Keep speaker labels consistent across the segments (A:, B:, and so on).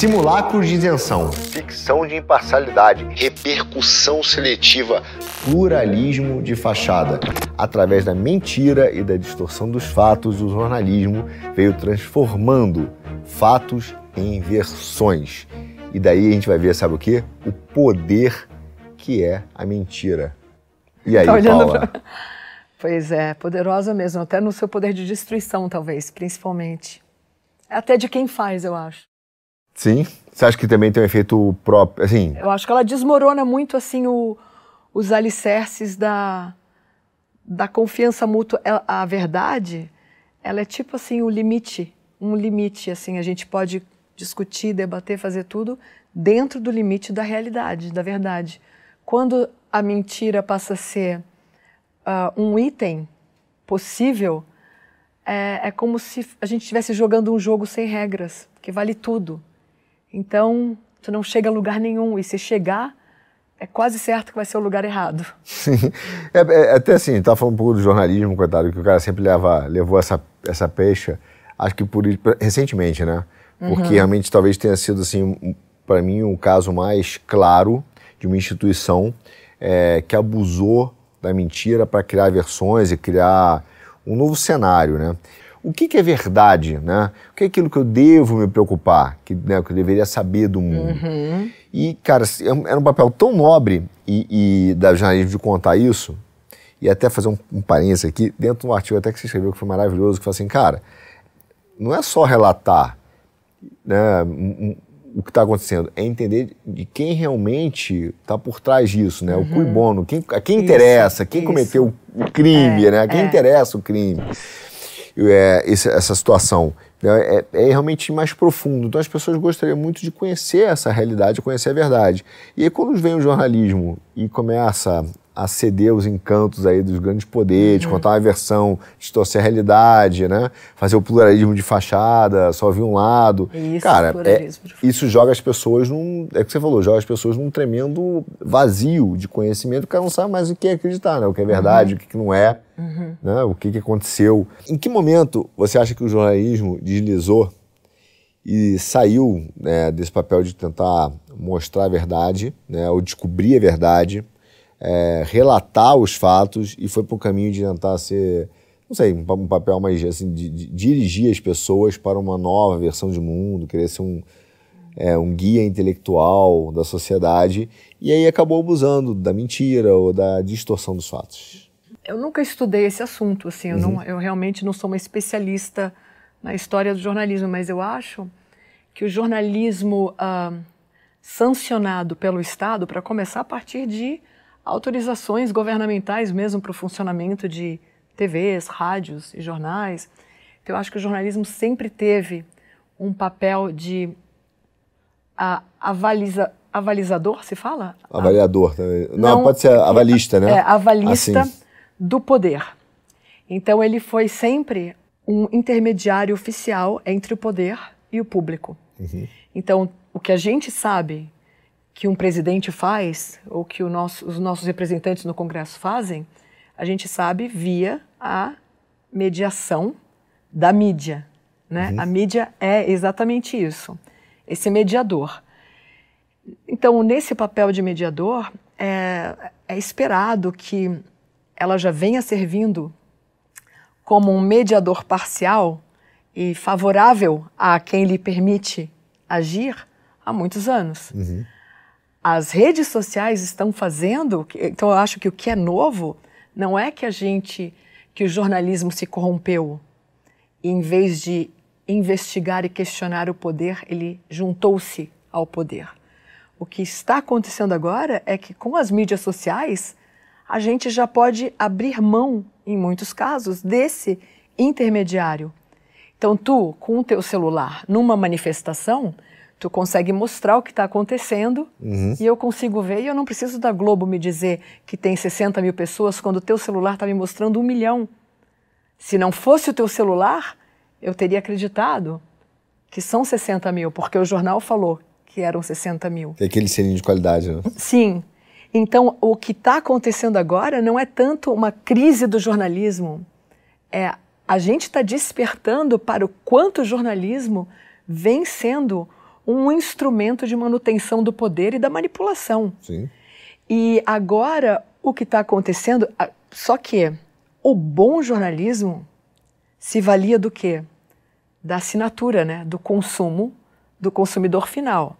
A: Simulacros de isenção, ficção de imparcialidade, repercussão seletiva, pluralismo de fachada. Através da mentira e da distorção dos fatos, o jornalismo veio transformando fatos em versões. E daí a gente vai ver, sabe o quê? O poder que é a mentira. E aí, tá Paula? Pra...
B: Pois é, poderosa mesmo, até no seu poder de destruição, talvez, principalmente. Até de quem faz, eu acho.
A: Sim. Você acha que também tem um efeito próprio, assim?
B: Eu acho que ela desmorona muito, assim, o, os alicerces da, da confiança mútua. A, a verdade, ela é tipo, assim, o limite, um limite, assim, a gente pode discutir, debater, fazer tudo dentro do limite da realidade, da verdade. Quando a mentira passa a ser uh, um item possível, é, é como se a gente estivesse jogando um jogo sem regras, que vale tudo. Então, tu não chega a lugar nenhum, e se chegar, é quase certo que vai ser o lugar errado.
A: Sim. É, é, até assim, tá falando um pouco do jornalismo, coitado, que o cara sempre leva, levou essa, essa peixa, acho que por recentemente, né? Porque uhum. realmente talvez tenha sido, assim, para mim, o um caso mais claro de uma instituição é, que abusou da mentira para criar versões e criar um novo cenário, né? O que, que, é verdade, né? O que é aquilo que eu devo me preocupar, que, né, que eu deveria saber do mundo? Uhum. E, cara, era um papel tão nobre e, e da jornalismo de contar isso, e até fazer um, um parênteses aqui, dentro de um artigo até que você escreveu que foi maravilhoso, que falou assim, cara, não é só relatar né, o que está acontecendo, é entender de quem realmente está por trás disso, né? Uhum. O cui bono, quem, a quem isso, interessa, quem isso. cometeu o crime, é, né? A quem é. interessa o crime. É, essa situação né? é, é, realmente mais profundo. Então as pessoas gostariam muito de conhecer essa realidade, conhecer a verdade. E aí quando vem o jornalismo e começa a ceder os encantos aí dos grandes poderes, uhum. contar uma versão, distorcer a realidade, né? Fazer o pluralismo de fachada, só ouvir um lado. Isso, Cara, é, isso joga as pessoas num. É o que você falou, joga as pessoas num tremendo vazio de conhecimento, porque não sabe mais o que é acreditar, né? O que é verdade, uhum. o que não é, uhum. né? o que, que aconteceu. Em que momento você acha que o jornalismo deslizou e saiu né, desse papel de tentar mostrar a verdade, né, ou descobrir a verdade, é, relatar os fatos e foi para o caminho de tentar ser, não sei, um, papel mais assim, de, de, dirigir as pessoas para uma nova versão de mundo, querer ser um, é, um guia intelectual da sociedade e aí acabou abusando da mentira ou da distorção dos fatos.
B: Eu nunca estudei esse assunto, assim, eu, uhum. não, eu realmente não sou uma especialista na história do jornalismo, mas eu acho que o jornalismo ah, sancionado pelo Estado, para começar a partir de autorizações governamentais mesmo para o funcionamento de TVs, rádios e jornais. Então, eu acho que o jornalismo sempre teve um papel de a, avaliza, avalizador, se fala?
A: Avaliador também. Não, Não, pode ser avalista, né?
B: É, avalista assim. do poder. Então, ele foi sempre um intermediário oficial entre o poder e o público. Uhum. Então, o que a gente sabe que um presidente faz, ou que nosso, os nossos representantes no Congresso fazem, a gente sabe via a mediação da mídia. Né? Uhum. A mídia é exatamente isso, esse mediador. Então, nesse papel de mediador, é, é esperado que ela já venha servindo como um mediador parcial e favorável a quem lhe permite agir há muitos anos. Uhum as redes sociais estão fazendo, então eu acho que o que é novo não é que a gente, que o jornalismo se corrompeu, em vez de investigar e questionar o poder, ele juntou-se ao poder. O que está acontecendo agora é que com as mídias sociais, a gente já pode abrir mão, em muitos casos, desse intermediário. Então, tu, com o teu celular, numa manifestação, tu consegue mostrar o que está acontecendo uhum. e eu consigo ver e eu não preciso da Globo me dizer que tem 60 mil pessoas quando o teu celular está me mostrando um milhão. Se não fosse o teu celular, eu teria acreditado que são 60 mil, porque o jornal falou que eram 60 mil.
A: É aquele selinho de qualidade, né?
B: Sim. Então, o que está acontecendo agora não é tanto uma crise do jornalismo, é a gente está despertando para o quanto o jornalismo vem sendo um instrumento de manutenção do poder e da manipulação.
A: Sim.
B: E agora o que está acontecendo, só que o bom jornalismo se valia do quê? Da assinatura, né? do consumo do consumidor final.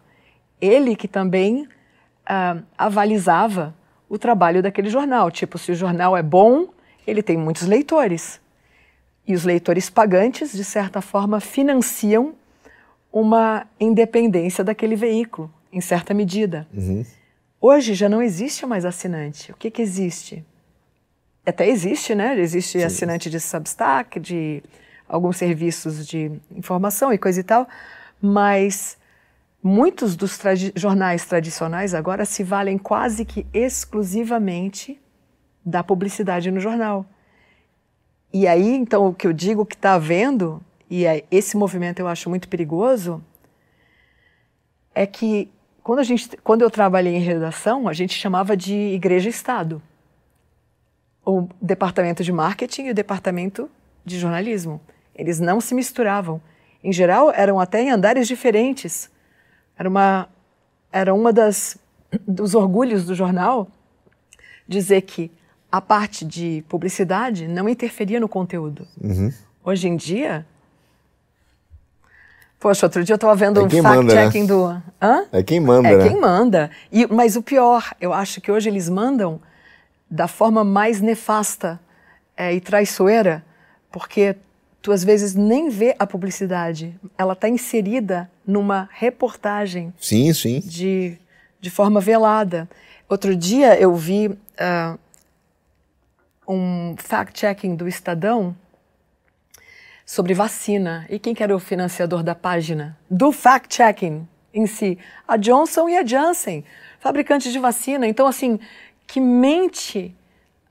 B: Ele que também uh, avalizava o trabalho daquele jornal. Tipo, se o jornal é bom, ele tem muitos leitores. E os leitores pagantes, de certa forma, financiam uma independência daquele veículo, em certa medida.
A: Uhum.
B: Hoje já não existe mais assinante. O que, que existe? Até existe, né? Existe Sim. assinante de Substack, de alguns serviços de informação e coisa e tal, mas muitos dos tradi jornais tradicionais agora se valem quase que exclusivamente da publicidade no jornal. E aí, então, o que eu digo que está havendo, e esse movimento eu acho muito perigoso, é que quando, a gente, quando eu trabalhei em redação, a gente chamava de igreja-estado. O departamento de marketing e o departamento de jornalismo. Eles não se misturavam. Em geral, eram até em andares diferentes. Era uma, era uma das dos orgulhos do jornal dizer que a parte de publicidade não interferia no conteúdo.
A: Uhum.
B: Hoje em dia, Poxa, outro dia eu estava vendo é um fact-checking né? do. Hã?
A: É quem manda,
B: é
A: né?
B: quem manda. E, mas o pior, eu acho que hoje eles mandam da forma mais nefasta é, e traiçoeira, porque tu às vezes nem vê a publicidade. Ela está inserida numa reportagem.
A: Sim, sim.
B: De, de forma velada. Outro dia eu vi uh, um fact-checking do Estadão sobre vacina. E quem que era o financiador da página? Do fact-checking em si? A Johnson e a Janssen, fabricantes de vacina. Então, assim, que mente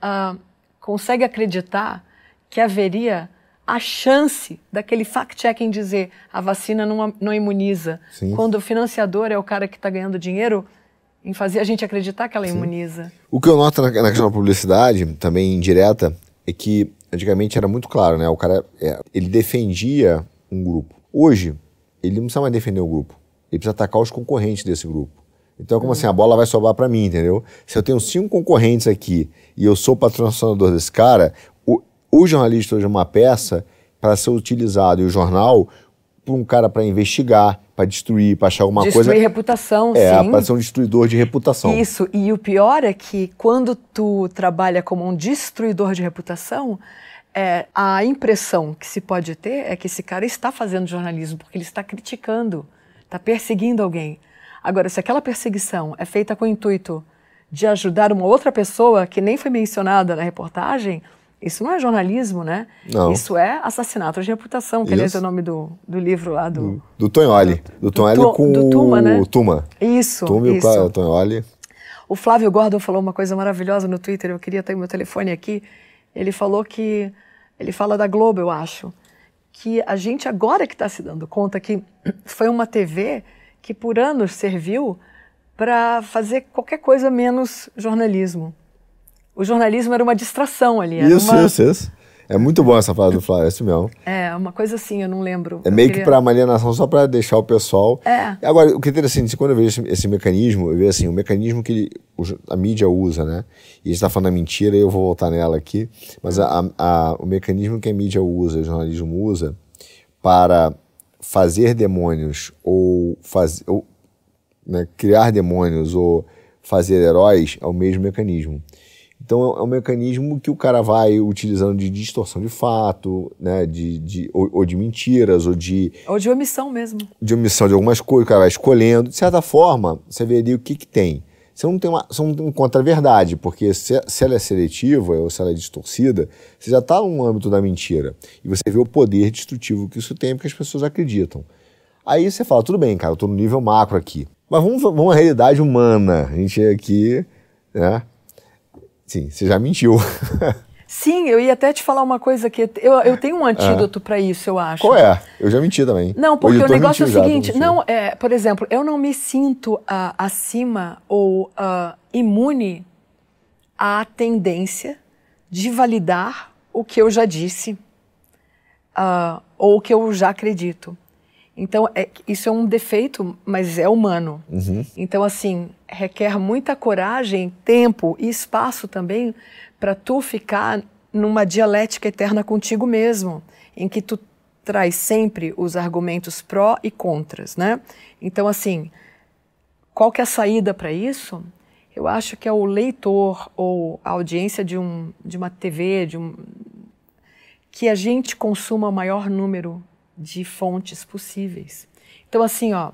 B: uh, consegue acreditar que haveria a chance daquele fact-checking dizer a vacina não, não imuniza,
A: Sim.
B: quando o financiador é o cara que está ganhando dinheiro em fazer a gente acreditar que ela Sim. imuniza.
A: O que eu noto na, na questão da publicidade, também indireta, é que antigamente era muito claro, né? O cara, é, ele defendia um grupo. Hoje, ele não precisa mais defender o grupo. Ele precisa atacar os concorrentes desse grupo. Então, é como assim, a bola vai sobrar para mim, entendeu? Se eu tenho cinco concorrentes aqui e eu sou patrocinador desse cara, o, o jornalista hoje é uma peça para ser utilizado e o jornal por um cara para investigar, para destruir, para achar alguma
B: destruir
A: coisa.
B: Destruir reputação,
A: é,
B: sim.
A: para ser um destruidor de reputação.
B: Isso, e o pior é que quando tu trabalha como um destruidor de reputação, é, a impressão que se pode ter é que esse cara está fazendo jornalismo porque ele está criticando, está perseguindo alguém. Agora, se aquela perseguição é feita com o intuito de ajudar uma outra pessoa que nem foi mencionada na reportagem, isso não é jornalismo, né?
A: Não.
B: Isso é assassinato de reputação, que aliás é o nome do, do livro lá do...
A: Do, do Tonholi. Do, Tonholi
B: do,
A: com
B: do Tuma, né?
A: o Tuma.
B: Isso,
A: Tuma
B: isso.
A: e o Tonholi.
B: O Flávio Gordon falou uma coisa maravilhosa no Twitter, eu queria ter meu telefone aqui. Ele falou que... Ele fala da Globo, eu acho. Que a gente agora que está se dando conta que foi uma TV que por anos serviu para fazer qualquer coisa menos jornalismo o jornalismo era uma distração ali.
A: isso,
B: uma...
A: isso, isso. É muito bom essa frase do Flávio, é isso mesmo.
B: É, uma coisa assim, eu não lembro.
A: É meio
B: queria...
A: que para alienação, só para deixar o pessoal.
B: É.
A: Agora, o que é interessante, quando eu vejo esse, esse mecanismo, eu vejo assim, o mecanismo que ele, a mídia usa, né? E a gente está falando da mentira, e eu vou voltar nela aqui, mas a, a, o mecanismo que a mídia usa, o jornalismo usa, para fazer demônios ou, faz, ou né, criar demônios ou fazer heróis é o mesmo mecanismo. Então é um mecanismo que o cara vai utilizando de distorção de fato, né, de, de, ou, ou, de mentiras, ou de...
B: Ou de omissão mesmo.
A: De omissão de algumas coisas, o cara vai escolhendo. De certa forma, você veria o que, que tem. Você não, tem uma, você não encontra a verdade, porque se, se ela é seletiva ou se ela é distorcida, você já está no âmbito da mentira. E você vê o poder destrutivo que isso tem, porque as pessoas acreditam. Aí você fala, tudo bem, cara, eu estou no nível macro aqui. Mas vamos, vamos à realidade humana. A gente é aqui, né? Sim, você já mentiu.
B: Sim, eu ia até te falar uma coisa que eu, eu tenho um antídoto é. para isso, eu acho.
A: Qual é? Eu já menti também.
B: Não, porque o, negócio é o seguinte, não, é, por exemplo, eu não me sinto uh, acima ou uh, imune à tendência de validar o que eu já disse uh, ou o que eu já acredito. Então, é, isso é um defeito, mas é humano.
A: Uhum.
B: Então, assim, requer muita coragem, tempo e espaço também para tu ficar numa dialética eterna contigo mesmo, em que tu traz sempre os argumentos pró e contras, né? Então, assim, qual que é a saída para isso? Eu acho que é o leitor ou a audiência de, um, de uma TV, de um, que a gente consuma o maior número de fontes possíveis. Então, assim, ó,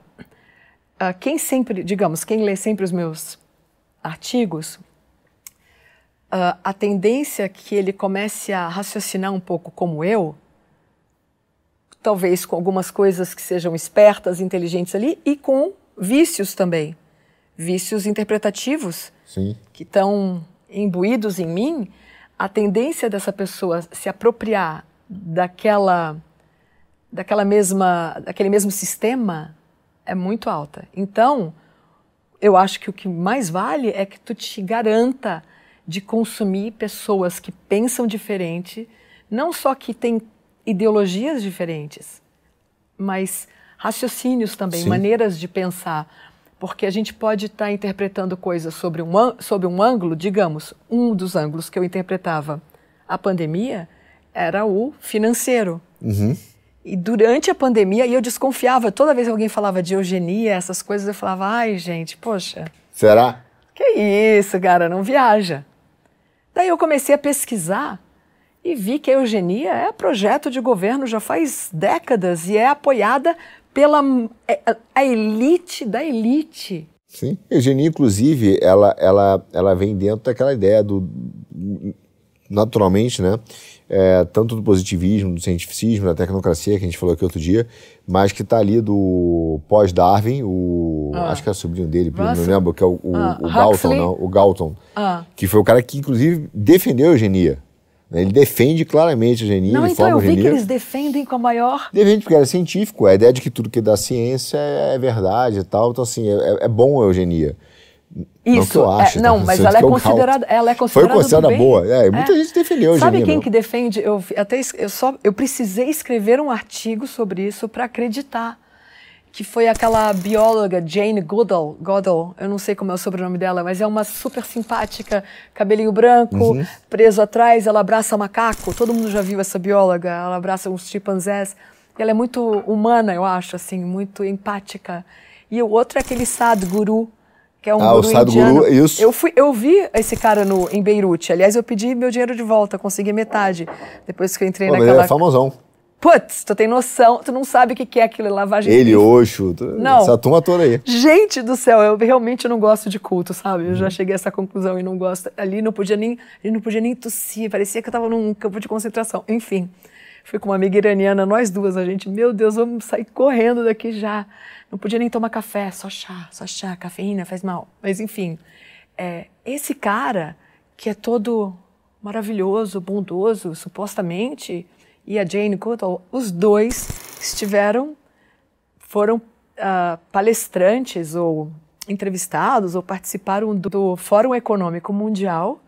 B: ah, quem sempre, digamos, quem lê sempre os meus artigos, ah, a tendência que ele comece a raciocinar um pouco como eu, talvez com algumas coisas que sejam espertas, inteligentes ali, e com vícios também, vícios interpretativos
A: Sim.
B: que estão imbuídos em mim, a tendência dessa pessoa se apropriar daquela daquela mesma, daquele mesmo sistema é muito alta. Então, eu acho que o que mais vale é que tu te garanta de consumir pessoas que pensam diferente, não só que têm ideologias diferentes, mas raciocínios também,
A: Sim.
B: maneiras de pensar. Porque a gente pode estar interpretando coisas sobre um, sobre um ângulo, digamos, um dos ângulos que eu interpretava a pandemia era o financeiro.
A: Uhum.
B: E durante a pandemia, eu desconfiava, toda vez que alguém falava de eugenia, essas coisas, eu falava, ai gente, poxa,
A: Será?
B: que isso, cara, não viaja. Daí eu comecei a pesquisar e vi que a eugenia é projeto de governo já faz décadas e é apoiada pela é, a elite da elite.
A: Sim. Eugenia, inclusive, ela, ela, ela vem dentro daquela ideia do. Naturalmente, né? É, tanto do positivismo, do cientificismo, da tecnocracia, que a gente falou aqui outro dia, mas que está ali do pós-Darwin, o.
B: Ah.
A: Acho que é o sobrinho dele, não lembro, que é o, o,
B: Ah,
A: o Galton, não, o Galton,
B: Ah.
A: que foi o cara que, inclusive, defendeu a eugenia. né? Ele defende claramente a eugenia,
B: Não, então eu vi que eles defendem com a maior.
A: Defende porque era científico, a ideia de que tudo que é da ciência é verdade e tal, então assim, é, é bom a eugenia. Não
B: Isso,
A: que eu acho,
B: é, não,
A: tá?
B: mas ela é
A: o
B: considerada, ela é
A: Foi
B: considerada do
A: considerada boa. É, muita gente defendeu
B: Sabe
A: eugenia.
B: quem
A: não.
B: que defende? Eu até eu só eu precisei escrever um artigo sobre isso para acreditar que foi aquela bióloga Jane Goodall, Goodall, eu não sei como é o sobrenome dela, mas é uma super simpática, cabelinho branco,
A: Uhum.
B: preso atrás, ela abraça macaco. Todo mundo já viu essa bióloga? Ela abraça uns chimpanzés. Ela é muito humana, eu acho, assim, muito empática. E o outro é aquele Sadhguru, que é um
A: Ah, o
B: guru
A: Sadhguru,
B: indiano.
A: isso.
B: Eu fui, eu vi esse cara no, em Beirute. Aliás, eu pedi meu dinheiro de volta, consegui metade depois que eu entrei
A: Pô, mas ele
B: naquela.
A: é famosão.
B: Putz, tu tem noção, tu não sabe o que que é aquilo, lavagem.
A: Ele, Oxo,
B: Não.
A: essa turma toda aí.
B: Gente do céu, eu realmente não gosto de culto, sabe? Eu
A: Uhum.
B: já cheguei a essa conclusão e não gosto. Ali não podia nem, não podia nem tossir, parecia que eu tava num campo de concentração. Enfim, fui com uma amiga iraniana, nós duas, a gente, meu Deus, vamos sair correndo daqui já. Não podia nem tomar café, só chá, só chá, cafeína faz mal. Mas enfim, é, esse cara que é todo maravilhoso, bondoso, supostamente, e a Jane Goodall, os dois estiveram foram ah, palestrantes ou entrevistados ou participaram do, do Fórum Econômico Mundial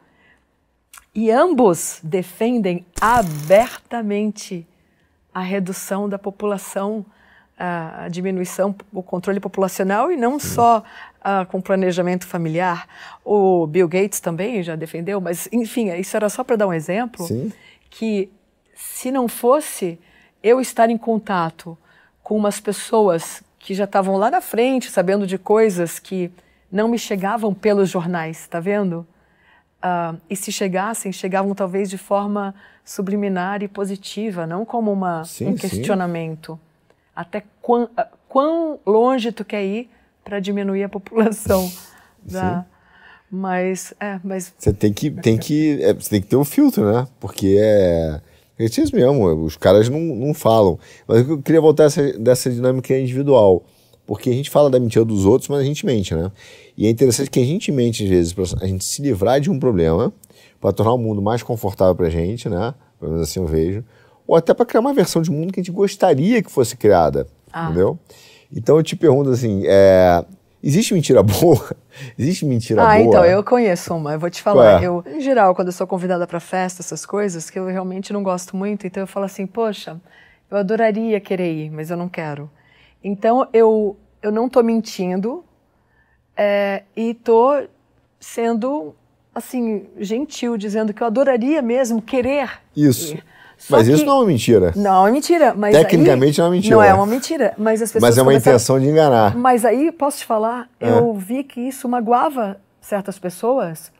B: e ambos defendem abertamente a redução da população, a a diminuição, o controle populacional e não só ah, com planejamento familiar. O Bill Gates também já defendeu, mas enfim, isso era só para dar um exemplo
A: Sim.
B: que se não fosse eu estar em contato com umas pessoas que já estavam lá na frente, sabendo de coisas que não me chegavam pelos jornais, tá vendo? Ah, e se chegassem, chegavam talvez de forma subliminar e positiva, não como uma,
A: Sim,
B: um
A: sim.
B: questionamento. Até quão, ah, quão longe tu quer ir para diminuir a população? da, mas, é, mas
A: Você tem que, tem que, é, tem que ter um filtro, né? Porque é. É isso mesmo, os caras não, não falam. Mas eu queria voltar essa, dessa dinâmica individual. Porque a gente fala da mentira dos outros, mas a gente mente, né? E é interessante que a gente mente, às vezes, pra a gente se livrar de um problema, para tornar o mundo mais confortável pra gente, né? Pelo menos assim eu vejo. Ou até para criar uma versão de mundo que a gente gostaria que fosse criada.
B: Ah.
A: Entendeu? Então eu te pergunto assim: é, existe mentira boa? existe mentira
B: ah,
A: boa?
B: então, eu conheço uma, eu vou te falar.
A: É?
B: Eu, em geral, quando eu sou convidada para festa, essas coisas, que eu realmente não gosto muito, então eu falo assim, poxa, eu adoraria querer ir, mas eu não quero. Então eu, eu não estou mentindo é, e estou sendo assim gentil, dizendo que eu adoraria mesmo querer.
A: Isso. Ir. Só mas isso não é uma mentira.
B: Não é mentira. Mas
A: Tecnicamente
B: aí,
A: não é mentira.
B: Não é uma mentira. Mas as pessoas.
A: Mas é uma começaram... intenção de enganar.
B: Mas aí, posso te falar, é. eu vi que isso magoava certas pessoas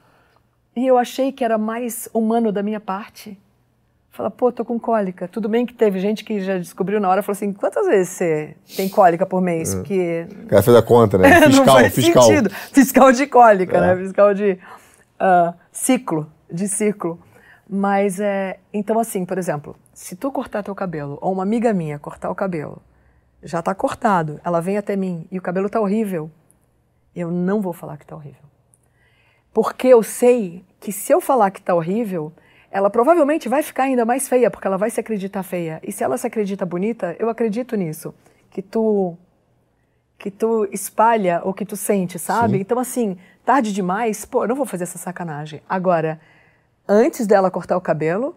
B: e eu achei que era mais humano da minha parte. Fala, pô, tô com cólica. Tudo bem que teve gente que já descobriu na hora, falou assim, quantas vezes você tem cólica por mês? É. Porque...
A: O cara fez a conta, né?
B: Fiscal, não faz fiscal. sentido. Fiscal de cólica, né? é. né? Fiscal de uh, ciclo, de ciclo. Mas é. Então, assim, por exemplo, se tu cortar teu cabelo, ou uma amiga minha cortar o cabelo, já tá cortado, ela vem até mim e o cabelo tá horrível, eu não vou falar que tá horrível. Porque eu sei que se eu falar que tá horrível, ela provavelmente vai ficar ainda mais feia, porque ela vai se acreditar feia. E se ela se acredita bonita, eu acredito nisso. Que tu que tu espalha ou que tu sente, sabe? Sim. Então, assim, tarde demais, pô, eu não vou fazer essa sacanagem. Agora, antes dela cortar o cabelo,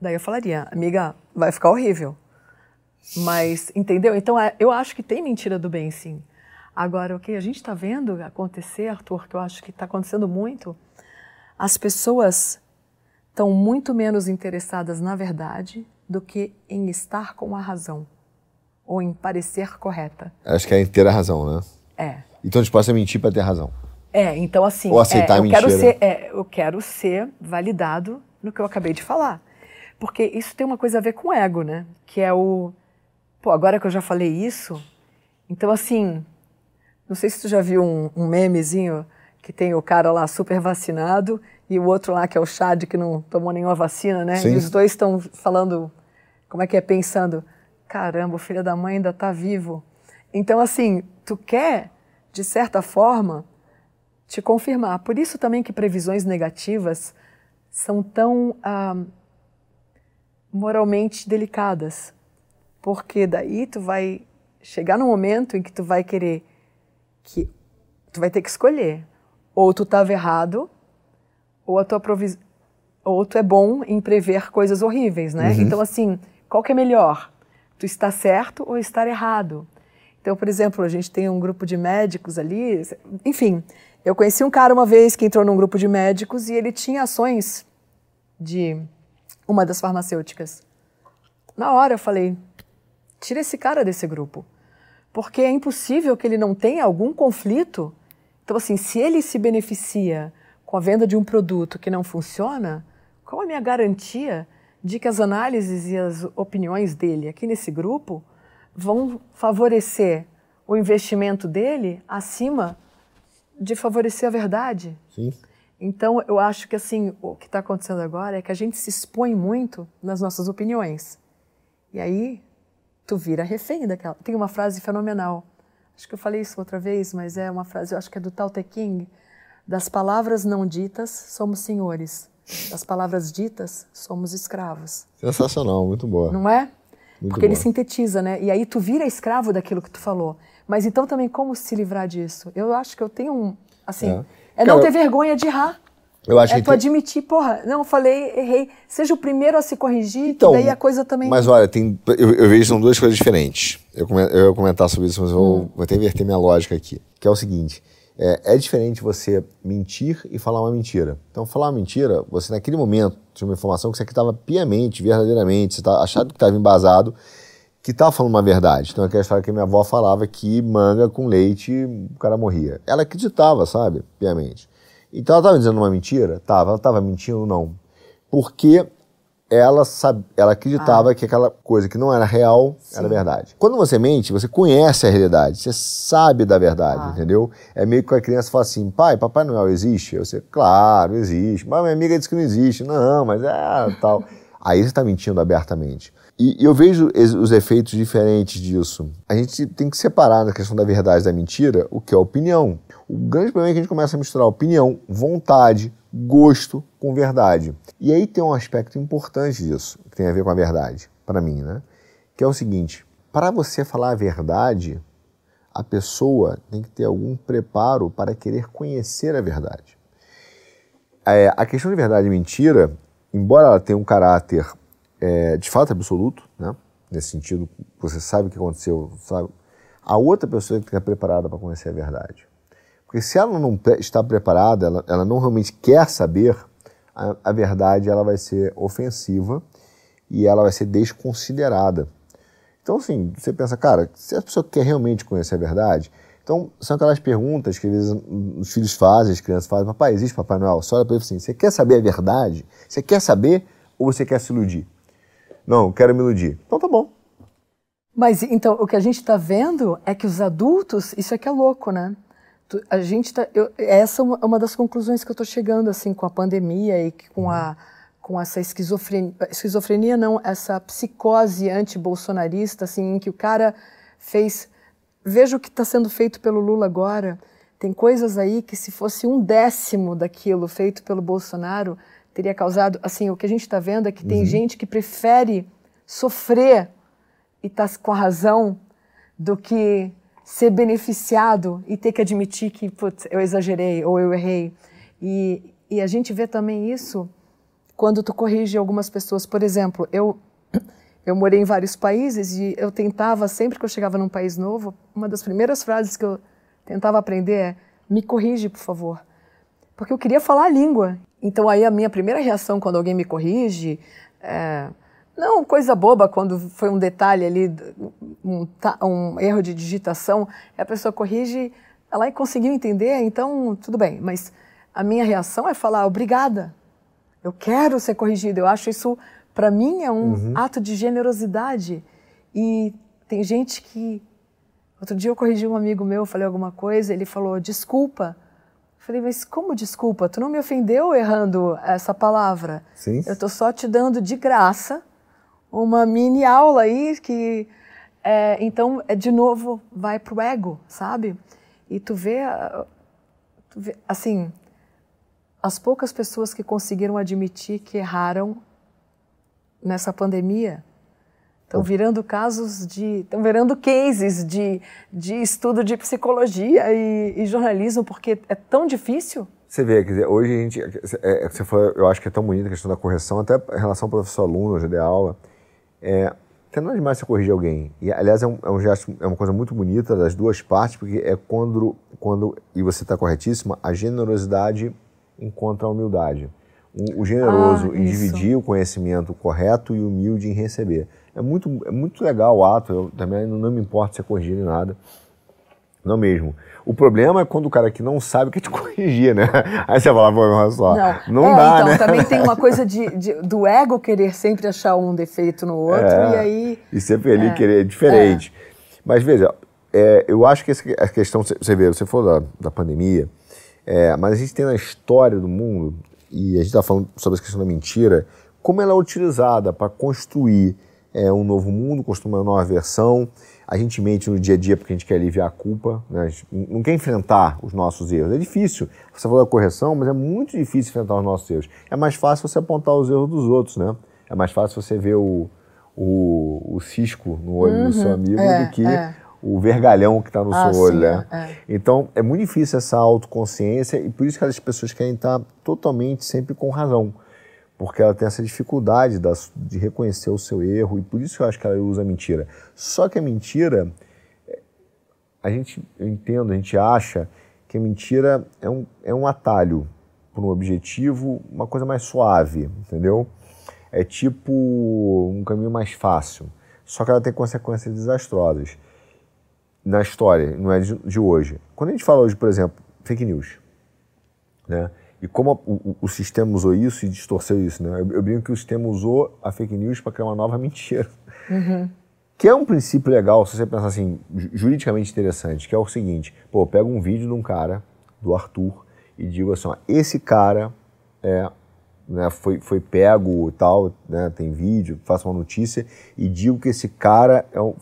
B: daí eu falaria, amiga, vai ficar horrível. Mas, entendeu? Então, é, eu acho que tem mentira do bem, sim. Agora, o que a gente está vendo acontecer, Arthur, que eu acho que está acontecendo muito, as pessoas estão muito menos interessadas na verdade do que em estar com a razão ou em parecer correta.
A: Acho que é inteira razão, né?
B: É.
A: Então disposta a mentir para ter razão.
B: É, então assim.
A: Ou aceitar
B: é,
A: eu mentira.
B: Quero ser, é, eu quero ser validado no que eu acabei de falar. Porque isso tem uma coisa a ver com ego, né? Que é o. Pô, agora que eu já falei isso. Então, assim. Não sei se tu já viu um, um memezinho que tem o cara lá super vacinado e o outro lá que é o Chad que não tomou nenhuma vacina, né? Sim. E os dois estão falando, como é que é, pensando, caramba, o filho da mãe ainda tá vivo. Então, assim, tu quer, de certa forma, te confirmar. Por isso também que previsões negativas são tão ah, moralmente delicadas, porque daí tu vai chegar no momento em que tu vai querer que tu vai ter que escolher ou tu estava errado ou a tua provis... ou tu é bom em prever coisas horríveis, né? Uhum. Então assim, qual que é melhor? Tu está certo ou estar errado? Então, por exemplo, a gente tem um grupo de médicos ali, enfim, eu conheci um cara uma vez que entrou num grupo de médicos e ele tinha ações de uma das farmacêuticas. Na hora eu falei: tira esse cara desse grupo. Porque é impossível que ele não tenha algum conflito. Então, assim, se ele se beneficia com a venda de um produto que não funciona, qual a minha garantia de que as análises e as opiniões dele aqui nesse grupo vão favorecer o investimento dele acima de favorecer a verdade.
A: Sim.
B: Então, eu acho que assim, o que está acontecendo agora é que a gente se expõe muito nas nossas opiniões. E aí, tu vira refém daquela. Tem uma frase fenomenal. Acho que eu falei isso outra vez, mas é uma frase, eu acho que é do Tao Te King. Das palavras não ditas, somos senhores. Das palavras ditas, somos escravos.
A: Sensacional, muito boa.
B: Não é? Muito Porque boa. ele sintetiza, né? E aí tu vira escravo daquilo que tu falou. Mas então também como se livrar disso? Eu acho que eu tenho um, assim, é, é não ter vergonha de errar.
A: Eu acho
B: é
A: que
B: tu tem... admitir, porra, não, falei, errei. Seja o primeiro a se corrigir, então, daí a coisa também.
A: Mas olha, tem, eu, eu vejo são duas coisas diferentes. Eu, eu ia comentar sobre isso, mas eu vou, hum. vou até inverter minha lógica aqui. Que é o seguinte: é, é, diferente você mentir e falar uma mentira. Então, falar uma mentira, você naquele momento tinha uma informação que você acreditava piamente, verdadeiramente, você tá achado que estava embasado que estava falando uma verdade. Então, aquela história que minha avó falava que manga com leite o cara morria. Ela acreditava, sabe? Piamente. Então, ela estava dizendo uma mentira? Tava. Ela estava mentindo? Não. Porque ela, sabe, ela acreditava ah. que aquela coisa que não era real Sim. era verdade. Quando você mente, você conhece a realidade, você sabe da verdade, ah. entendeu? É meio que a criança fala assim, pai, Papai Noel existe? Eu sei, claro, existe. Mas minha amiga disse que não existe. Não, mas é tal. Aí você está mentindo abertamente. E, eu vejo os efeitos diferentes disso. A gente tem que separar na questão da verdade e da mentira o que é opinião. O grande problema é que a gente começa a misturar opinião, vontade, gosto com verdade. E aí tem um aspecto importante disso, que tem a ver com a verdade, para mim, né? Que é o seguinte: para você falar a verdade, a pessoa tem que ter algum preparo para querer conhecer a verdade. É, a questão de verdade e mentira, embora ela tenha um caráter é, de fato absoluto, né? nesse sentido, você sabe o que aconteceu, sabe? a outra pessoa tem que estar preparada para conhecer a verdade. Porque se ela não está preparada, ela, ela não realmente quer saber, a, a verdade ela vai ser ofensiva e ela vai ser desconsiderada. Então, assim, você pensa, cara, se a pessoa quer realmente conhecer a verdade, então são aquelas perguntas que às vezes os filhos fazem, as crianças fazem, papai, existe Papai Noel? Você olha para ele assim, você quer saber a verdade? Você quer saber ou você quer se iludir? Não, quero me iludir. Então tá bom.
B: Mas então, o que a gente está vendo é que os adultos, isso é que é louco, né? A gente tá, eu, essa é uma, uma das conclusões que eu estou chegando, assim, com a pandemia e com a com essa esquizofrenia, esquizofrenia não, essa psicose anti-bolsonarista, assim, em que o cara fez. Veja o que está sendo feito pelo Lula agora. Tem coisas aí que, se fosse um décimo daquilo feito pelo Bolsonaro, teria causado. Assim, o que a gente está vendo é que tem uhum. gente que prefere sofrer e tá com a razão do que ser beneficiado e ter que admitir que, putz, eu exagerei ou eu errei. E, e a gente vê também isso quando tu corrige algumas pessoas. Por exemplo, eu eu morei em vários países e eu tentava sempre que eu chegava num país novo, uma das primeiras frases que eu tentava aprender é: "Me corrige, por favor". Porque eu queria falar a língua. Então aí a minha primeira reação quando alguém me corrige é não coisa boba quando foi um detalhe ali, um, um erro de digitação, a pessoa corrige, ela conseguiu entender, então tudo bem. Mas a minha reação é falar obrigada. Eu quero ser corrigido. Eu acho isso, para mim, é um uhum. ato de generosidade. E tem gente que. Outro dia eu corrigi um amigo meu, falei alguma coisa, ele falou desculpa. Falei, mas como desculpa? Tu não me ofendeu errando essa palavra?
A: Sim.
B: Eu estou só te dando de graça uma mini aula aí que. É, então, é, de novo, vai pro ego, sabe? E tu vê, tu vê assim, as poucas pessoas que conseguiram admitir que erraram nessa pandemia estão virando casos de. estão virando cases de, de estudo de psicologia e, e jornalismo, porque é tão difícil.
A: Você vê, quer dizer, hoje a gente. É, é você foi, eu acho que é tão bonita a questão da correção, até em relação ao professor-aluno, hoje de aula. É, tem nada demais você corrigir alguém. E, aliás, é um, é um gesto, é uma coisa muito bonita das duas partes, porque é quando, quando e você está corretíssima, a generosidade encontra a humildade. O, o generoso ah, em dividir o conhecimento correto e humilde em receber. É muito, é muito legal o ato, eu também não, não me importa se é corrigir nem nada. Não mesmo. O problema é quando o cara que não sabe que te corrigir, né? Aí você fala, pô, olha só, não, não é, dá,
B: então,
A: né?
B: também tem uma coisa de, de, do ego querer sempre achar um defeito no outro é, e aí...
A: E sempre ali é, querer diferente. É. Mas veja, é, eu acho que essa, a questão, você vê, você falou da, da pandemia, é, mas a gente tem na história do mundo, e a gente está falando sobre a questão da mentira, como ela é utilizada para construir é, um novo mundo, construir uma nova versão. A gente mente no dia a dia porque a gente quer aliviar a culpa, né? a gente não quer enfrentar os nossos erros. É difícil. Você falou da correção, mas é muito difícil enfrentar os nossos erros. É mais fácil você apontar os erros dos outros, né? É mais fácil você ver o, o, o cisco no olho uhum, do seu amigo é, do que é o vergalhão que está no ah, seu olho, sim, né? É. Então, é muito difícil essa autoconsciência e por isso que as pessoas querem estar totalmente sempre com razão. Porque ela tem essa dificuldade de reconhecer o seu erro e por isso eu acho que ela usa a mentira. Só que a mentira, a gente, eu entendo, a gente acha que a mentira é um, é um atalho para um objetivo, uma coisa mais suave, entendeu? É tipo um caminho mais fácil. Só que ela tem consequências desastrosas na história, não é de, de, hoje. Quando a gente fala hoje, por exemplo, fake news, né? E como a, o, o, sistema usou isso e distorceu isso, né? Eu, eu brinco que o sistema usou a fake news para criar uma nova mentira. Uhum. Que é um princípio legal, se você pensar assim, juridicamente interessante, que é o seguinte, pô, eu pego um vídeo de um cara, do Arthur, e digo assim, ó, esse cara é, né, foi, foi pego e tal, né, tem vídeo, faço uma notícia, e digo que esse cara é um,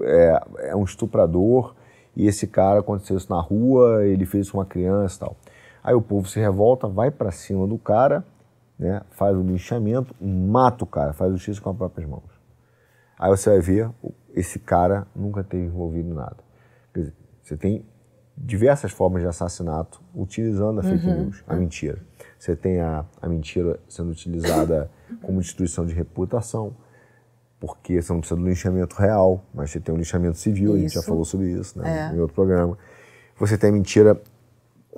A: é, é um estuprador e esse cara aconteceu isso na rua, ele fez isso com uma criança e tal. Aí o povo se revolta, vai para cima do cara, né, faz o linchamento, mata o cara, faz justiça com as próprias mãos. Aí você vai ver, esse cara nunca teve envolvido em nada. Quer dizer, você tem diversas formas de assassinato utilizando a fake uhum. news, a mentira. Você tem a, a mentira sendo utilizada como destruição de reputação, porque você não precisa do linchamento real, mas você tem um linchamento civil, isso. a gente já falou sobre isso né, é. em outro programa. Você tem a mentira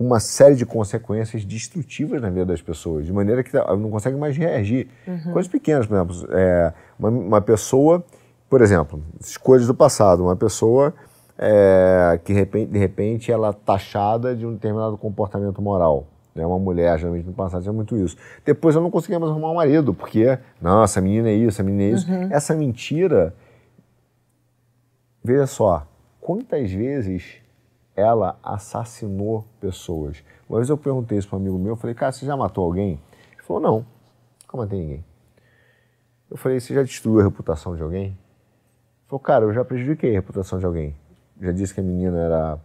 A: com uma série de consequências destrutivas na vida das pessoas, de maneira que não consegue mais reagir. Uhum. Coisas pequenas, por exemplo, é, uma, uma, pessoa, por exemplo, coisas do passado, uma pessoa é, que de repente, de repente ela é taxada de um determinado comportamento moral. Né? Uma mulher, geralmente no passado, tinha muito isso. Depois eu não conseguia mais arrumar um marido, porque, não, essa menina é isso, essa menina é isso. Uhum. Essa mentira, veja só, quantas vezes ela assassinou pessoas. Uma vez eu perguntei isso para um amigo meu, eu falei, cara, você já matou alguém? Ele falou, não, nunca matei ninguém. Eu falei, você já destruiu a reputação de alguém? Ele falou, cara, eu já prejudiquei a reputação de alguém. Já disse que a menina era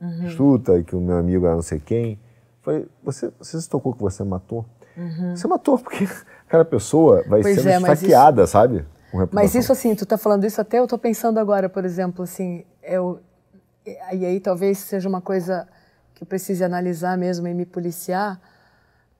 A: uhum. astuta, que o meu amigo era não sei quem. Eu falei, você, você se tocou que você matou? Uhum. Você matou porque aquela pessoa vai pois sendo é, esfaqueada, isso... sabe?
B: Mas isso assim, tu tá falando isso até eu tô pensando agora, por exemplo, assim, eu, e aí talvez seja uma coisa que eu precise analisar mesmo e me policiar,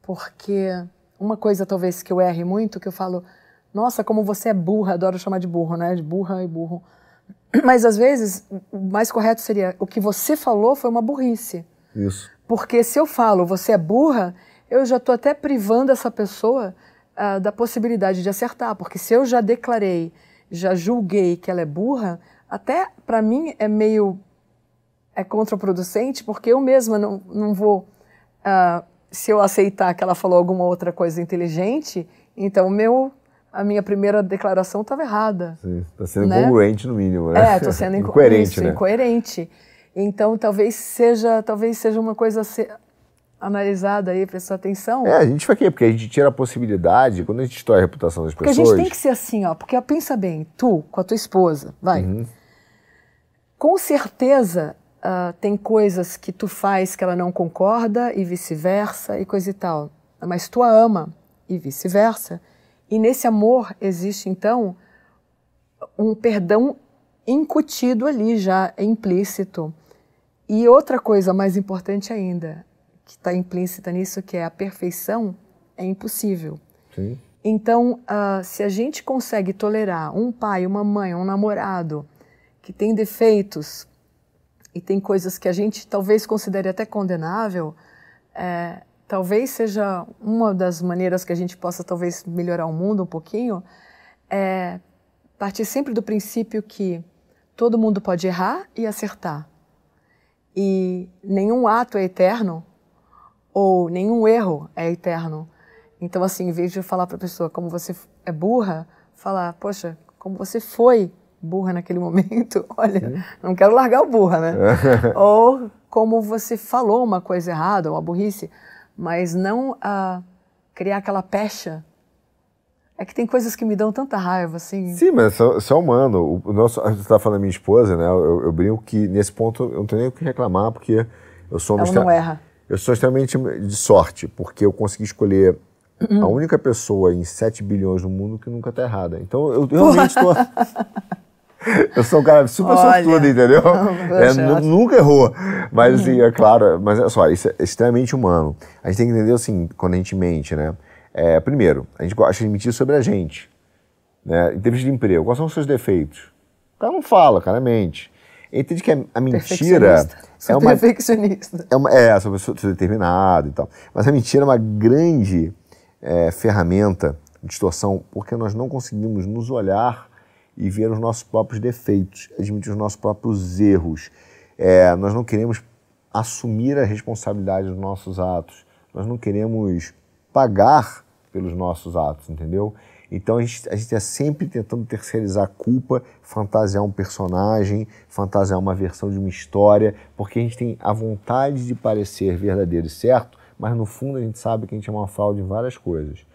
B: porque uma coisa talvez que eu erre muito, que eu falo, nossa, como você é burra, adoro chamar de burro, né? De burra e burro. Mas às vezes o mais correto seria o que você falou foi uma burrice.
A: Isso.
B: Porque se eu falo você é burra, eu já estou até privando essa pessoa uh, da possibilidade de acertar, porque se eu já declarei, já julguei que ela é burra, até para mim é meio é contraproducente, porque eu mesma não, não vou. Uh, se eu aceitar que ela falou alguma outra coisa inteligente, então meu, a minha primeira declaração estava errada.
A: Está sendo né? incongruente no mínimo, né?
B: É, estou sendo inco incoerente, isso, né? incoerente. Então talvez seja, talvez seja uma coisa a ser analisada aí, prestar atenção.
A: É, a gente faz quê? Porque a gente tira a possibilidade, quando a gente destrói a reputação das
B: porque
A: pessoas...
B: Porque a gente tem que ser assim, ó, porque pensa bem, tu com a tua esposa, vai, uhum. com certeza uh, tem coisas que tu faz que ela não concorda e vice-versa e coisa e tal. Mas tu a ama e vice-versa. E nesse amor existe então um perdão incutido ali já, é implícito. E outra coisa mais importante ainda, que está implícita nisso, que é a perfeição, é impossível.
A: Sim.
B: Então, uh, se a gente consegue tolerar um pai, uma mãe, um namorado que tem defeitos, e tem coisas que a gente talvez considere até condenável, é, talvez seja uma das maneiras que a gente possa talvez melhorar o mundo um pouquinho, é partir sempre do princípio que todo mundo pode errar e acertar. E nenhum ato é eterno, ou nenhum erro é eterno. Então, assim, em vez de falar para a pessoa como você é burra, falar, poxa, como você foi burra naquele momento, olha, não quero largar o burra, né? Ou como você falou uma coisa errada, uma burrice, mas não a criar aquela pecha. É que tem coisas que me dão tanta raiva, assim.
A: Sim, mas isso é humano. O nosso, você está falando da minha esposa, né? Eu, eu, brinco que nesse ponto eu não tenho nem o que reclamar, porque eu sou...
B: Ela não erra.
A: Eu sou extremamente de sorte, porque eu consegui escolher uhum. a única pessoa em 7 bilhões no mundo que nunca está errada. Então eu realmente estou... Eu sou um cara super Olha, sortudo, entendeu? É, nunca errou. Mas, assim, é claro, mas é só, isso é extremamente humano. A gente tem que entender, assim, quando a gente mente, né? É, primeiro, a gente gosta de mentir sobre a gente. Né? Em termos de emprego, quais são os seus defeitos? O cara não fala, o cara mente. Entende que a, mentira
B: é uma perfeccionista.
A: É, uma, é sobre ser determinado e tal. Mas a mentira é uma grande é, ferramenta de distorção porque nós não conseguimos nos olhar e ver os nossos próprios defeitos, admitir os nossos próprios erros. É, nós não queremos assumir a responsabilidade dos nossos atos, nós não queremos pagar pelos nossos atos, entendeu? Então a gente, a gente é sempre tentando terceirizar a culpa, fantasiar um personagem, fantasiar uma versão de uma história, porque a gente tem a vontade de parecer verdadeiro e certo, mas no fundo a gente sabe que a gente é uma fraude em várias coisas.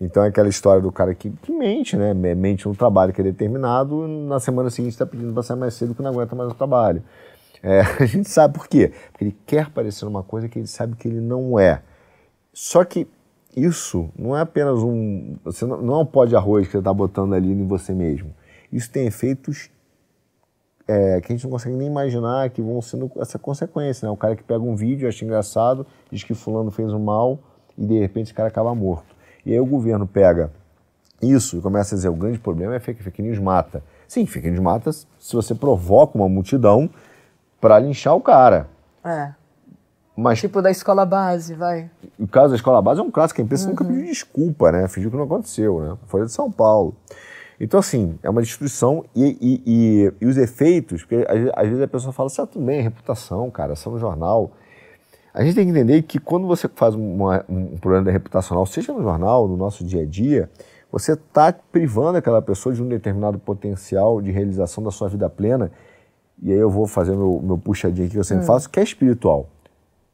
A: Então é aquela história do cara que, que mente, né? Mente no trabalho que é determinado, na semana seguinte está pedindo para sair mais cedo que não aguenta mais o trabalho. É, a gente sabe por quê? Porque ele quer parecer uma coisa que ele sabe que ele não é. Só que isso não é apenas um. Você não, não é um pó de arroz que você está botando ali em você mesmo. Isso tem efeitos é, que a gente não consegue nem imaginar que vão sendo essa consequência. Né? O cara que pega um vídeo, acha engraçado, diz que fulano fez um mal e de repente esse cara acaba morto. E aí o governo pega isso e começa a dizer o grande problema é fake, fake news mata. Sim, fake news mata se você provoca uma multidão para linchar o cara.
B: É. Mas, tipo da escola base, vai.
A: O caso da escola base é um clássico, a imprensa uhum. nunca pediu desculpa, né? Fingiu que não aconteceu, né? Folha de São Paulo. Então, assim, é uma destruição e, e, e, e os efeitos, porque às, às, vezes a pessoa fala assim, ah, tudo bem, reputação, cara, só no jornal. A gente tem que entender que quando você faz uma, um problema reputacional, seja no jornal, no nosso dia a dia, você está privando aquela pessoa de um determinado potencial de realização da sua vida plena. E aí eu vou fazer meu, meu puxadinho aqui que eu sempre hum. faço, que é espiritual.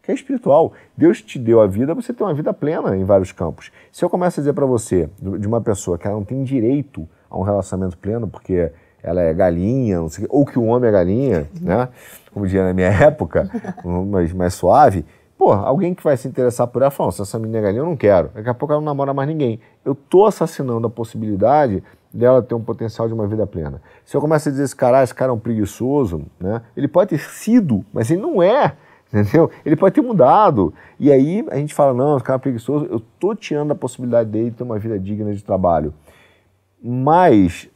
A: Que é espiritual. Deus te deu a vida, você tem uma vida plena em vários campos. Se eu começo a dizer para você, de uma pessoa que ela não tem direito a um relacionamento pleno, porque ela é galinha, ou que o homem é galinha, né? Como dizia na minha época, mais, mais suave. Pô, alguém que vai se interessar por ela fala, se essa menina é galinha eu não quero. Daqui a pouco ela não namora mais ninguém. Eu tô assassinando a possibilidade dela ter um potencial de uma vida plena. Se eu começo a dizer esse cara, esse cara é um preguiçoso, né? Ele pode ter sido, mas ele não é. Entendeu? Ele pode ter mudado. E aí a gente fala, não, esse cara é preguiçoso, eu tô tirando a possibilidade dele de ter uma vida digna de trabalho. Mas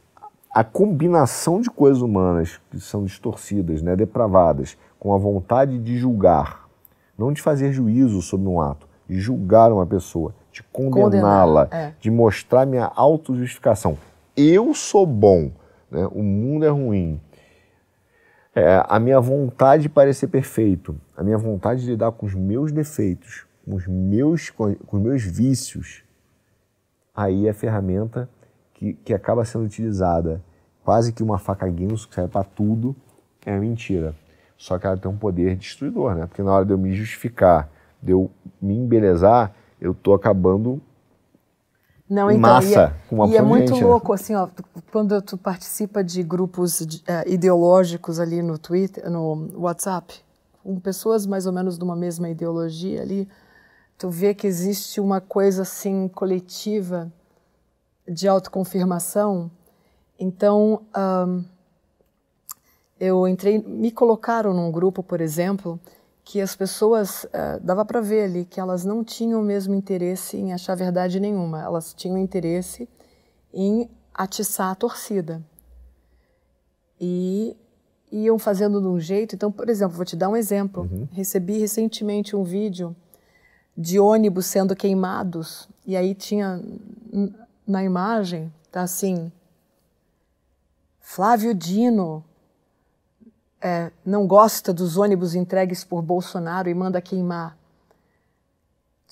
A: a combinação de coisas humanas que são distorcidas, né, depravadas, com a vontade de julgar, não de fazer juízo sobre um ato, de julgar uma pessoa, de condená-la, é. de mostrar minha autojustificação. Eu sou bom, né, o mundo é ruim. É, a minha vontade de parecer perfeito, a minha vontade de lidar com os meus defeitos, com os meus, com os meus vícios, aí é a ferramenta que, que acaba sendo utilizada quase que uma faca Guinness que serve para tudo, é mentira. Só que ela tem um poder destruidor, né? Porque na hora de eu me justificar, de eu me embelezar, eu tô acabando
B: não, então, massa e é, com uma E é muito né? louco, assim, ó, quando tu participa de grupos de, uh, ideológicos ali no Twitter, no WhatsApp, com pessoas mais ou menos de uma mesma ideologia ali, tu vê que existe uma coisa assim coletiva de autoconfirmação. Então, um, eu entrei, me colocaram num grupo, por exemplo, que as pessoas, uh, dava para ver ali que elas não tinham o mesmo interesse em achar verdade nenhuma, elas tinham interesse em atiçar a torcida. E iam fazendo de um jeito. Então, por exemplo, vou te dar um exemplo. Uhum. Recebi recentemente um vídeo de ônibus sendo queimados, e aí tinha na imagem tá assim: Flávio Dino é, não gosta dos ônibus entregues por Bolsonaro e manda queimar.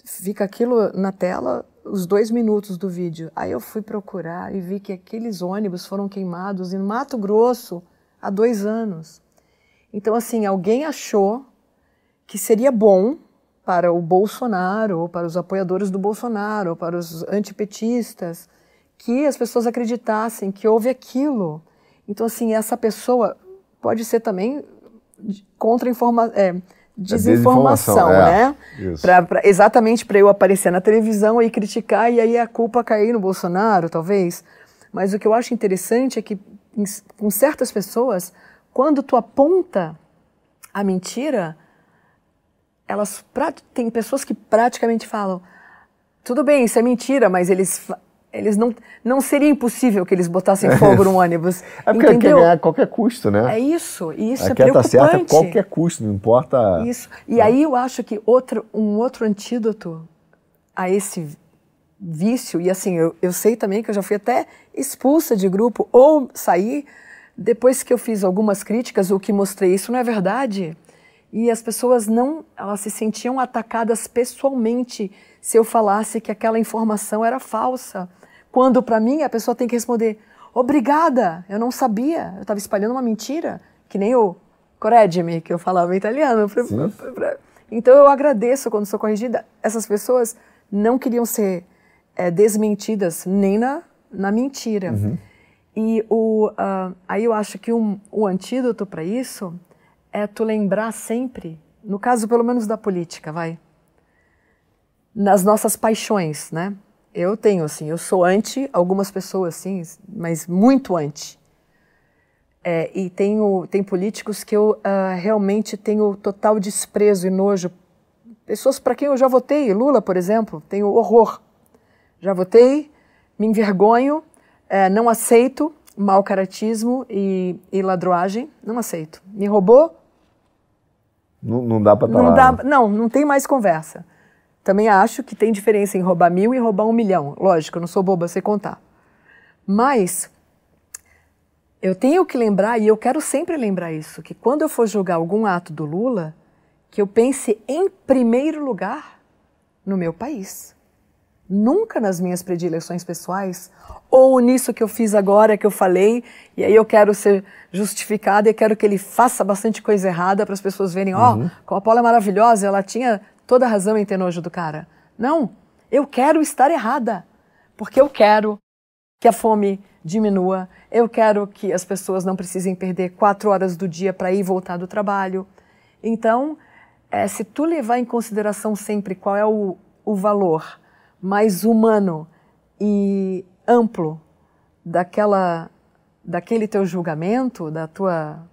B: Fica aquilo na tela os dois minutos do vídeo. Aí eu fui procurar e vi que aqueles ônibus foram queimados em Mato Grosso há dois anos. Então, assim, alguém achou que seria bom para o Bolsonaro, ou para os apoiadores do Bolsonaro, ou para os antipetistas, que as pessoas acreditassem que houve aquilo. Então, assim, essa pessoa pode ser também contra informa é, desinformação, é, né? Pra, pra, exatamente para eu aparecer na televisão e criticar e aí a culpa cair no Bolsonaro, talvez. Mas o que eu acho interessante é que com certas pessoas, quando tu aponta a mentira, elas tem pessoas que praticamente falam tudo bem, isso é mentira, mas eles eles não não seria impossível que eles botassem fogo no ônibus.
A: É porque entendeu? quer ganhar a qualquer custo, né?
B: É isso, e isso é
A: quer
B: tá
A: preocupante. Tá certo a qualquer custo, não importa.
B: Isso. E aí eu acho que outro um outro antídoto a esse vício e assim eu, eu sei também que eu já fui até expulsa de grupo ou saí depois que eu fiz algumas críticas, o que mostrei isso não é verdade e as pessoas não, elas se sentiam atacadas pessoalmente se eu falasse que aquela informação era falsa. Quando para mim a pessoa tem que responder: "Obrigada, eu não sabia, eu estava espalhando uma mentira", que nem o correggimi que eu falava em italiano. Então eu agradeço quando sou corrigida. Essas pessoas não queriam ser é, desmentidas nem na, na mentira. Uhum. E o, uh, aí eu acho que um, o antídoto para isso é tu lembrar sempre, no caso pelo menos da política, vai, nas nossas paixões, né? Eu tenho, assim, eu sou anti algumas pessoas, assim, mas muito anti. É, e tenho, tem políticos que eu uh, realmente tenho total desprezo e nojo. Pessoas para quem eu já votei, Lula, por exemplo, tenho horror. Já votei, me envergonho, é, não aceito mau caratismo e, e ladroagem, não aceito. Me roubou?
A: Não, não dá para
B: não dá, Não, não tem mais conversa. Também acho que tem diferença em roubar mil e roubar um milhão. Lógico, eu não sou boba, sei contar. Mas eu tenho que lembrar, e eu quero sempre lembrar isso, que quando eu for julgar algum ato do Lula, que eu pense em primeiro lugar no meu país. Nunca nas minhas predileções pessoais, ou nisso que eu fiz agora, que eu falei, e aí eu quero ser justificada e quero que ele faça bastante coisa errada para as pessoas verem, ó, uhum. oh, como a Paula é maravilhosa, ela tinha toda razão em ter nojo do cara. Não, eu quero estar errada, porque eu quero que a fome diminua, eu quero que as pessoas não precisem perder quatro horas do dia para ir e voltar do trabalho. Então, é, se tu levar em consideração sempre qual é o, o valor mais humano e amplo daquela, daquele teu julgamento, da tua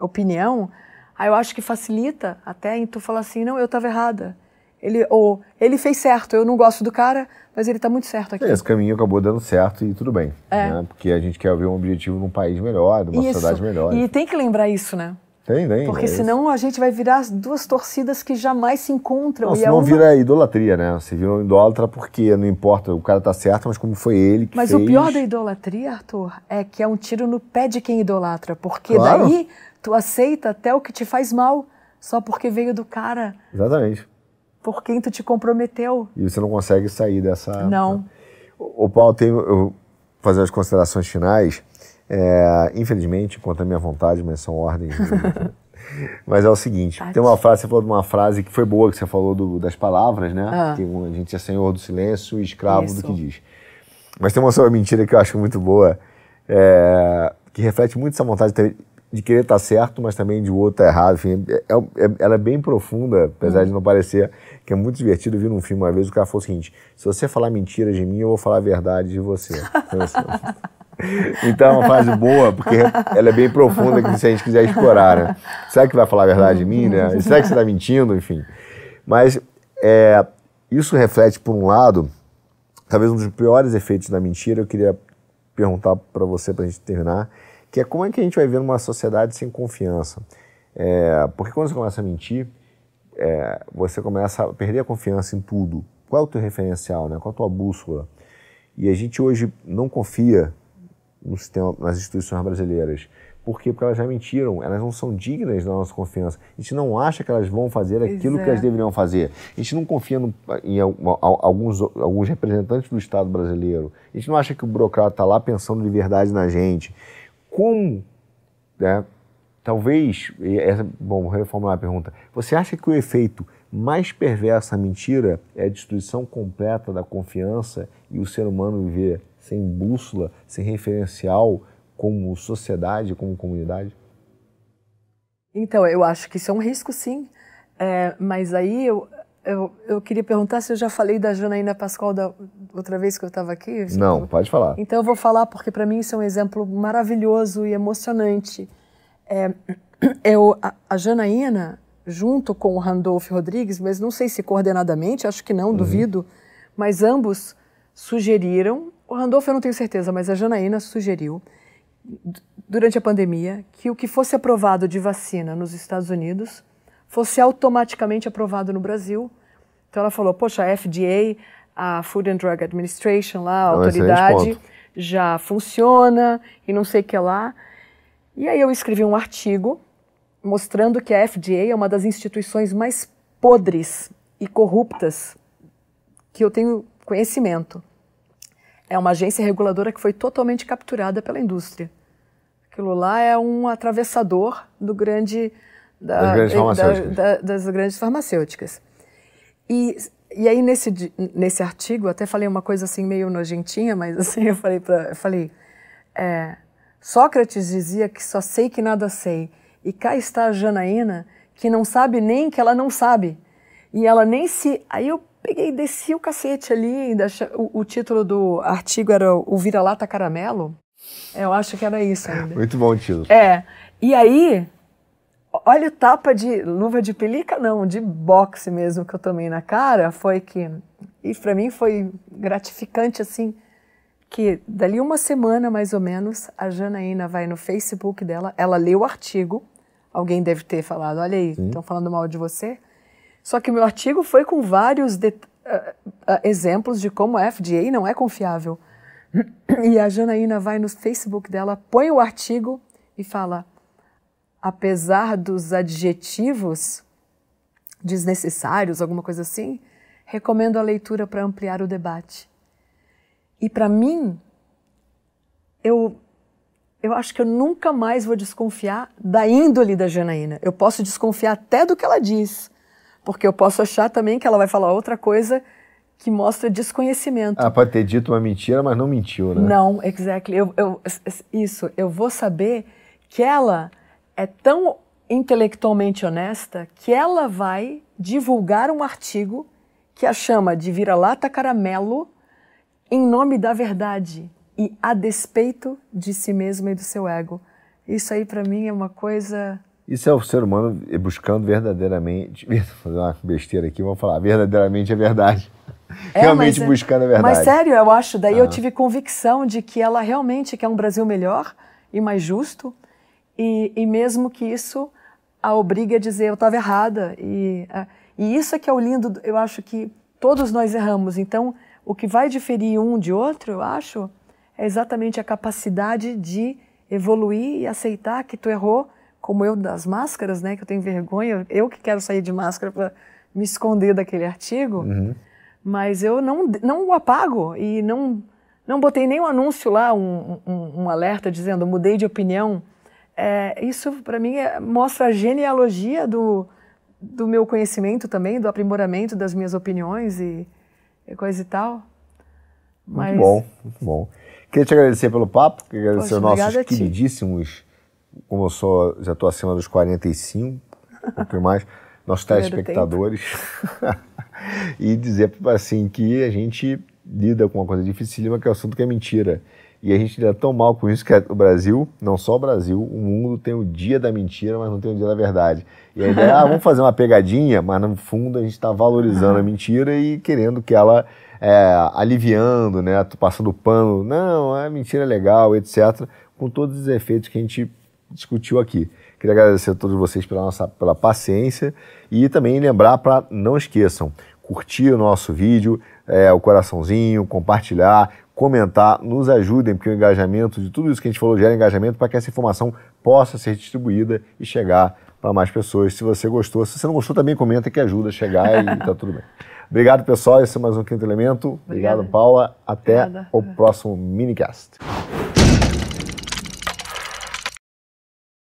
B: opinião, aí eu acho que facilita até em tu falar assim, não, eu estava errada. Ele, ou ele fez certo, eu não gosto do cara, mas ele está muito certo aqui.
A: Esse caminho acabou dando certo e tudo bem. É. Né? Porque a gente quer ver um objetivo num país melhor, numa isso. sociedade melhor.
B: E tem que lembrar isso, né?
A: Tem, tem.
B: Porque é senão a gente vai virar duas torcidas que jamais se encontram.
A: Não, senão é uma... vira idolatria, né? Você vira um idólatra porque não importa, o cara tá certo, mas como foi ele que
B: mas
A: fez...
B: Mas o pior da idolatria, Arthur, é que é um tiro no pé de quem idolatra. Porque claro. daí tu aceita até o que te faz mal, só porque veio do cara.
A: Exatamente.
B: Por quem tu te comprometeu.
A: E você não consegue sair dessa...
B: Não.
A: O, Paulo, tem, eu fazer as considerações finais... É, infelizmente, contra a minha vontade, mas são ordens. mas é o seguinte: Tati. tem uma frase, você falou de uma frase que foi boa, que você falou do, das palavras, né? Ah. Que a gente é senhor do silêncio e escravo Isso. do que diz. Mas tem uma outra mentira que eu acho muito boa, é, que reflete muito essa vontade de, querer estar certo, mas também de o outro estar errado. Enfim, é, é, ela é bem profunda, apesar de não parecer, que é muito divertido. Eu vi num filme uma vez, o cara falou o seguinte: se você falar mentiras de mim, eu vou falar a verdade de você. Então, é uma frase boa, porque ela é bem profunda que se a gente quiser explorar, né? Será que vai falar a verdade de mim, né? Será que você está mentindo? Enfim. Mas é, isso reflete, por um lado, talvez um dos piores efeitos da mentira. Eu queria perguntar para você, para a gente terminar, que é como é que a gente vai ver uma sociedade sem confiança? É, porque quando você começa a mentir, é, você começa a perder a confiança em tudo. Qual é o teu referencial, né? Qual é a tua bússola? E a gente hoje não confia no sistema, nas instituições brasileiras. Por quê? Porque elas já mentiram, elas não são dignas da nossa confiança. A gente não acha que elas vão fazer aquilo que elas é. deveriam fazer. A gente não confia no, em alguns, alguns representantes do Estado brasileiro. A gente não acha que o burocrata está lá pensando de verdade na gente. Como, né, talvez, essa, bom, vou reformular a pergunta, você acha que o efeito mais perverso da mentira é a destruição completa da confiança e o ser humano viver sem bússola, sem referencial como sociedade, como comunidade?
B: Então, eu acho que isso é um risco, sim. É, mas aí eu, eu, eu, queria perguntar se eu já falei da Janaína Pascoal da outra vez que eu estava aqui.
A: Não, pode falar.
B: Então eu vou falar porque para mim isso é um exemplo maravilhoso e emocionante. É, eu, a, a Janaína, junto com o Randolph Rodrigues, mas não sei se coordenadamente, acho que não, uhum. duvido, mas ambos sugeriram o Randolph eu não tenho certeza, mas a Janaína sugeriu, durante a pandemia, que o que fosse aprovado de vacina nos Estados Unidos fosse automaticamente aprovado no Brasil. Então ela falou, poxa, a FDA, a Food and Drug Administration lá, a é autoridade, já funciona e não sei o que lá. E aí eu escrevi um artigo mostrando que a FDA é uma das instituições mais podres e corruptas que eu tenho conhecimento é uma agência reguladora que foi totalmente capturada pela indústria. Aquilo lá é um atravessador do grande
A: da, das, grandes.
B: Da, da, das grandes farmacêuticas. E, e aí nesse, nesse artigo, até falei uma coisa assim meio nojentinha, mas assim eu falei para, eu falei, é, Sócrates dizia que só sei que nada sei, e cá está a Janaína que não sabe nem que ela não sabe, e ela nem se, aí eu peguei e desci o cacete ali. O, o título do artigo era O Vira-Lata Caramelo. Eu acho que era isso ainda.
A: Muito bom o título.
B: É. E aí, olha o tapa de luva de pelica, não, de boxe mesmo que eu tomei na cara. Foi que. E para mim foi gratificante, assim. que dali uma semana mais ou menos, a Janaína vai no Facebook dela, ela lê o artigo, alguém deve ter falado, olha aí, estão falando mal de você. Só que o meu artigo foi com vários de, uh, uh, exemplos de como a FDA não é confiável. E a Janaína vai no Facebook dela, põe o artigo e fala: apesar dos adjetivos desnecessários, alguma coisa assim, recomendo a leitura para ampliar o debate. E para mim, eu, eu acho que eu nunca mais vou desconfiar da índole da Janaína. Eu posso desconfiar até do que ela diz, porque eu posso achar também que ela vai falar outra coisa que mostra desconhecimento.
A: Ela pode ter dito uma mentira, mas não mentiu, né?
B: Não, exactly. Eu, eu, isso, eu vou saber que ela é tão intelectualmente honesta que ela vai divulgar um artigo que a chama de vira-lata caramelo em nome da verdade e a despeito de si mesma e do seu ego. Isso aí para mim é uma coisa
A: isso é o ser humano buscando verdadeiramente. Vou fazer uma besteira aqui, vamos falar. Verdadeiramente é verdade. É, realmente é, buscando a verdade.
B: Mas sério, eu acho. Daí ah. eu tive convicção de que ela realmente quer um Brasil melhor e mais justo. E, e mesmo que isso a obrigue a dizer eu estava errada. E, é, e isso é que é o lindo. Eu acho que todos nós erramos. Então, o que vai diferir um de outro, eu acho, é exatamente a capacidade de evoluir e aceitar que tu errou como eu das máscaras, né, que eu tenho vergonha, eu que quero sair de máscara para me esconder daquele artigo, uhum. mas eu não, não o apago e não, não botei nenhum anúncio lá, um, um, um alerta dizendo mudei de opinião. É, isso, para mim, é, mostra a genealogia do, do meu conhecimento também, do aprimoramento das minhas opiniões e, e coisa e tal.
A: Mas... Muito bom, muito bom. Queria te agradecer pelo papo, queria agradecer aos nossos queridíssimos como eu sou, já estou acima dos 45, um pouquinho mais, nossos telespectadores, e dizer assim que a gente lida com uma coisa dificílima que é o assunto que é mentira. E a gente lida tão mal com isso que é o Brasil, não só o Brasil, o mundo tem o dia da mentira, mas não tem o dia da verdade. E a ideia é, ah, vamos fazer uma pegadinha, mas no fundo a gente está valorizando a mentira e querendo que ela é, aliviando, né, passando pano, não, a mentira é legal, etc., com todos os efeitos que a gente discutiu aqui. Queria agradecer a todos vocês pela, nossa, pela paciência e também lembrar para não esqueçam, curtir o nosso vídeo, é, o coraçãozinho, compartilhar, comentar, nos ajudem, porque o engajamento de tudo isso que a gente falou gera engajamento para que essa informação possa ser distribuída e chegar para mais pessoas. Se você gostou, se você não gostou, também comenta que ajuda a chegar e está tudo bem. Obrigado, pessoal. Esse é mais um Quinto Elemento. Obrigado, Paula. Até Obrigada. o próximo minicast.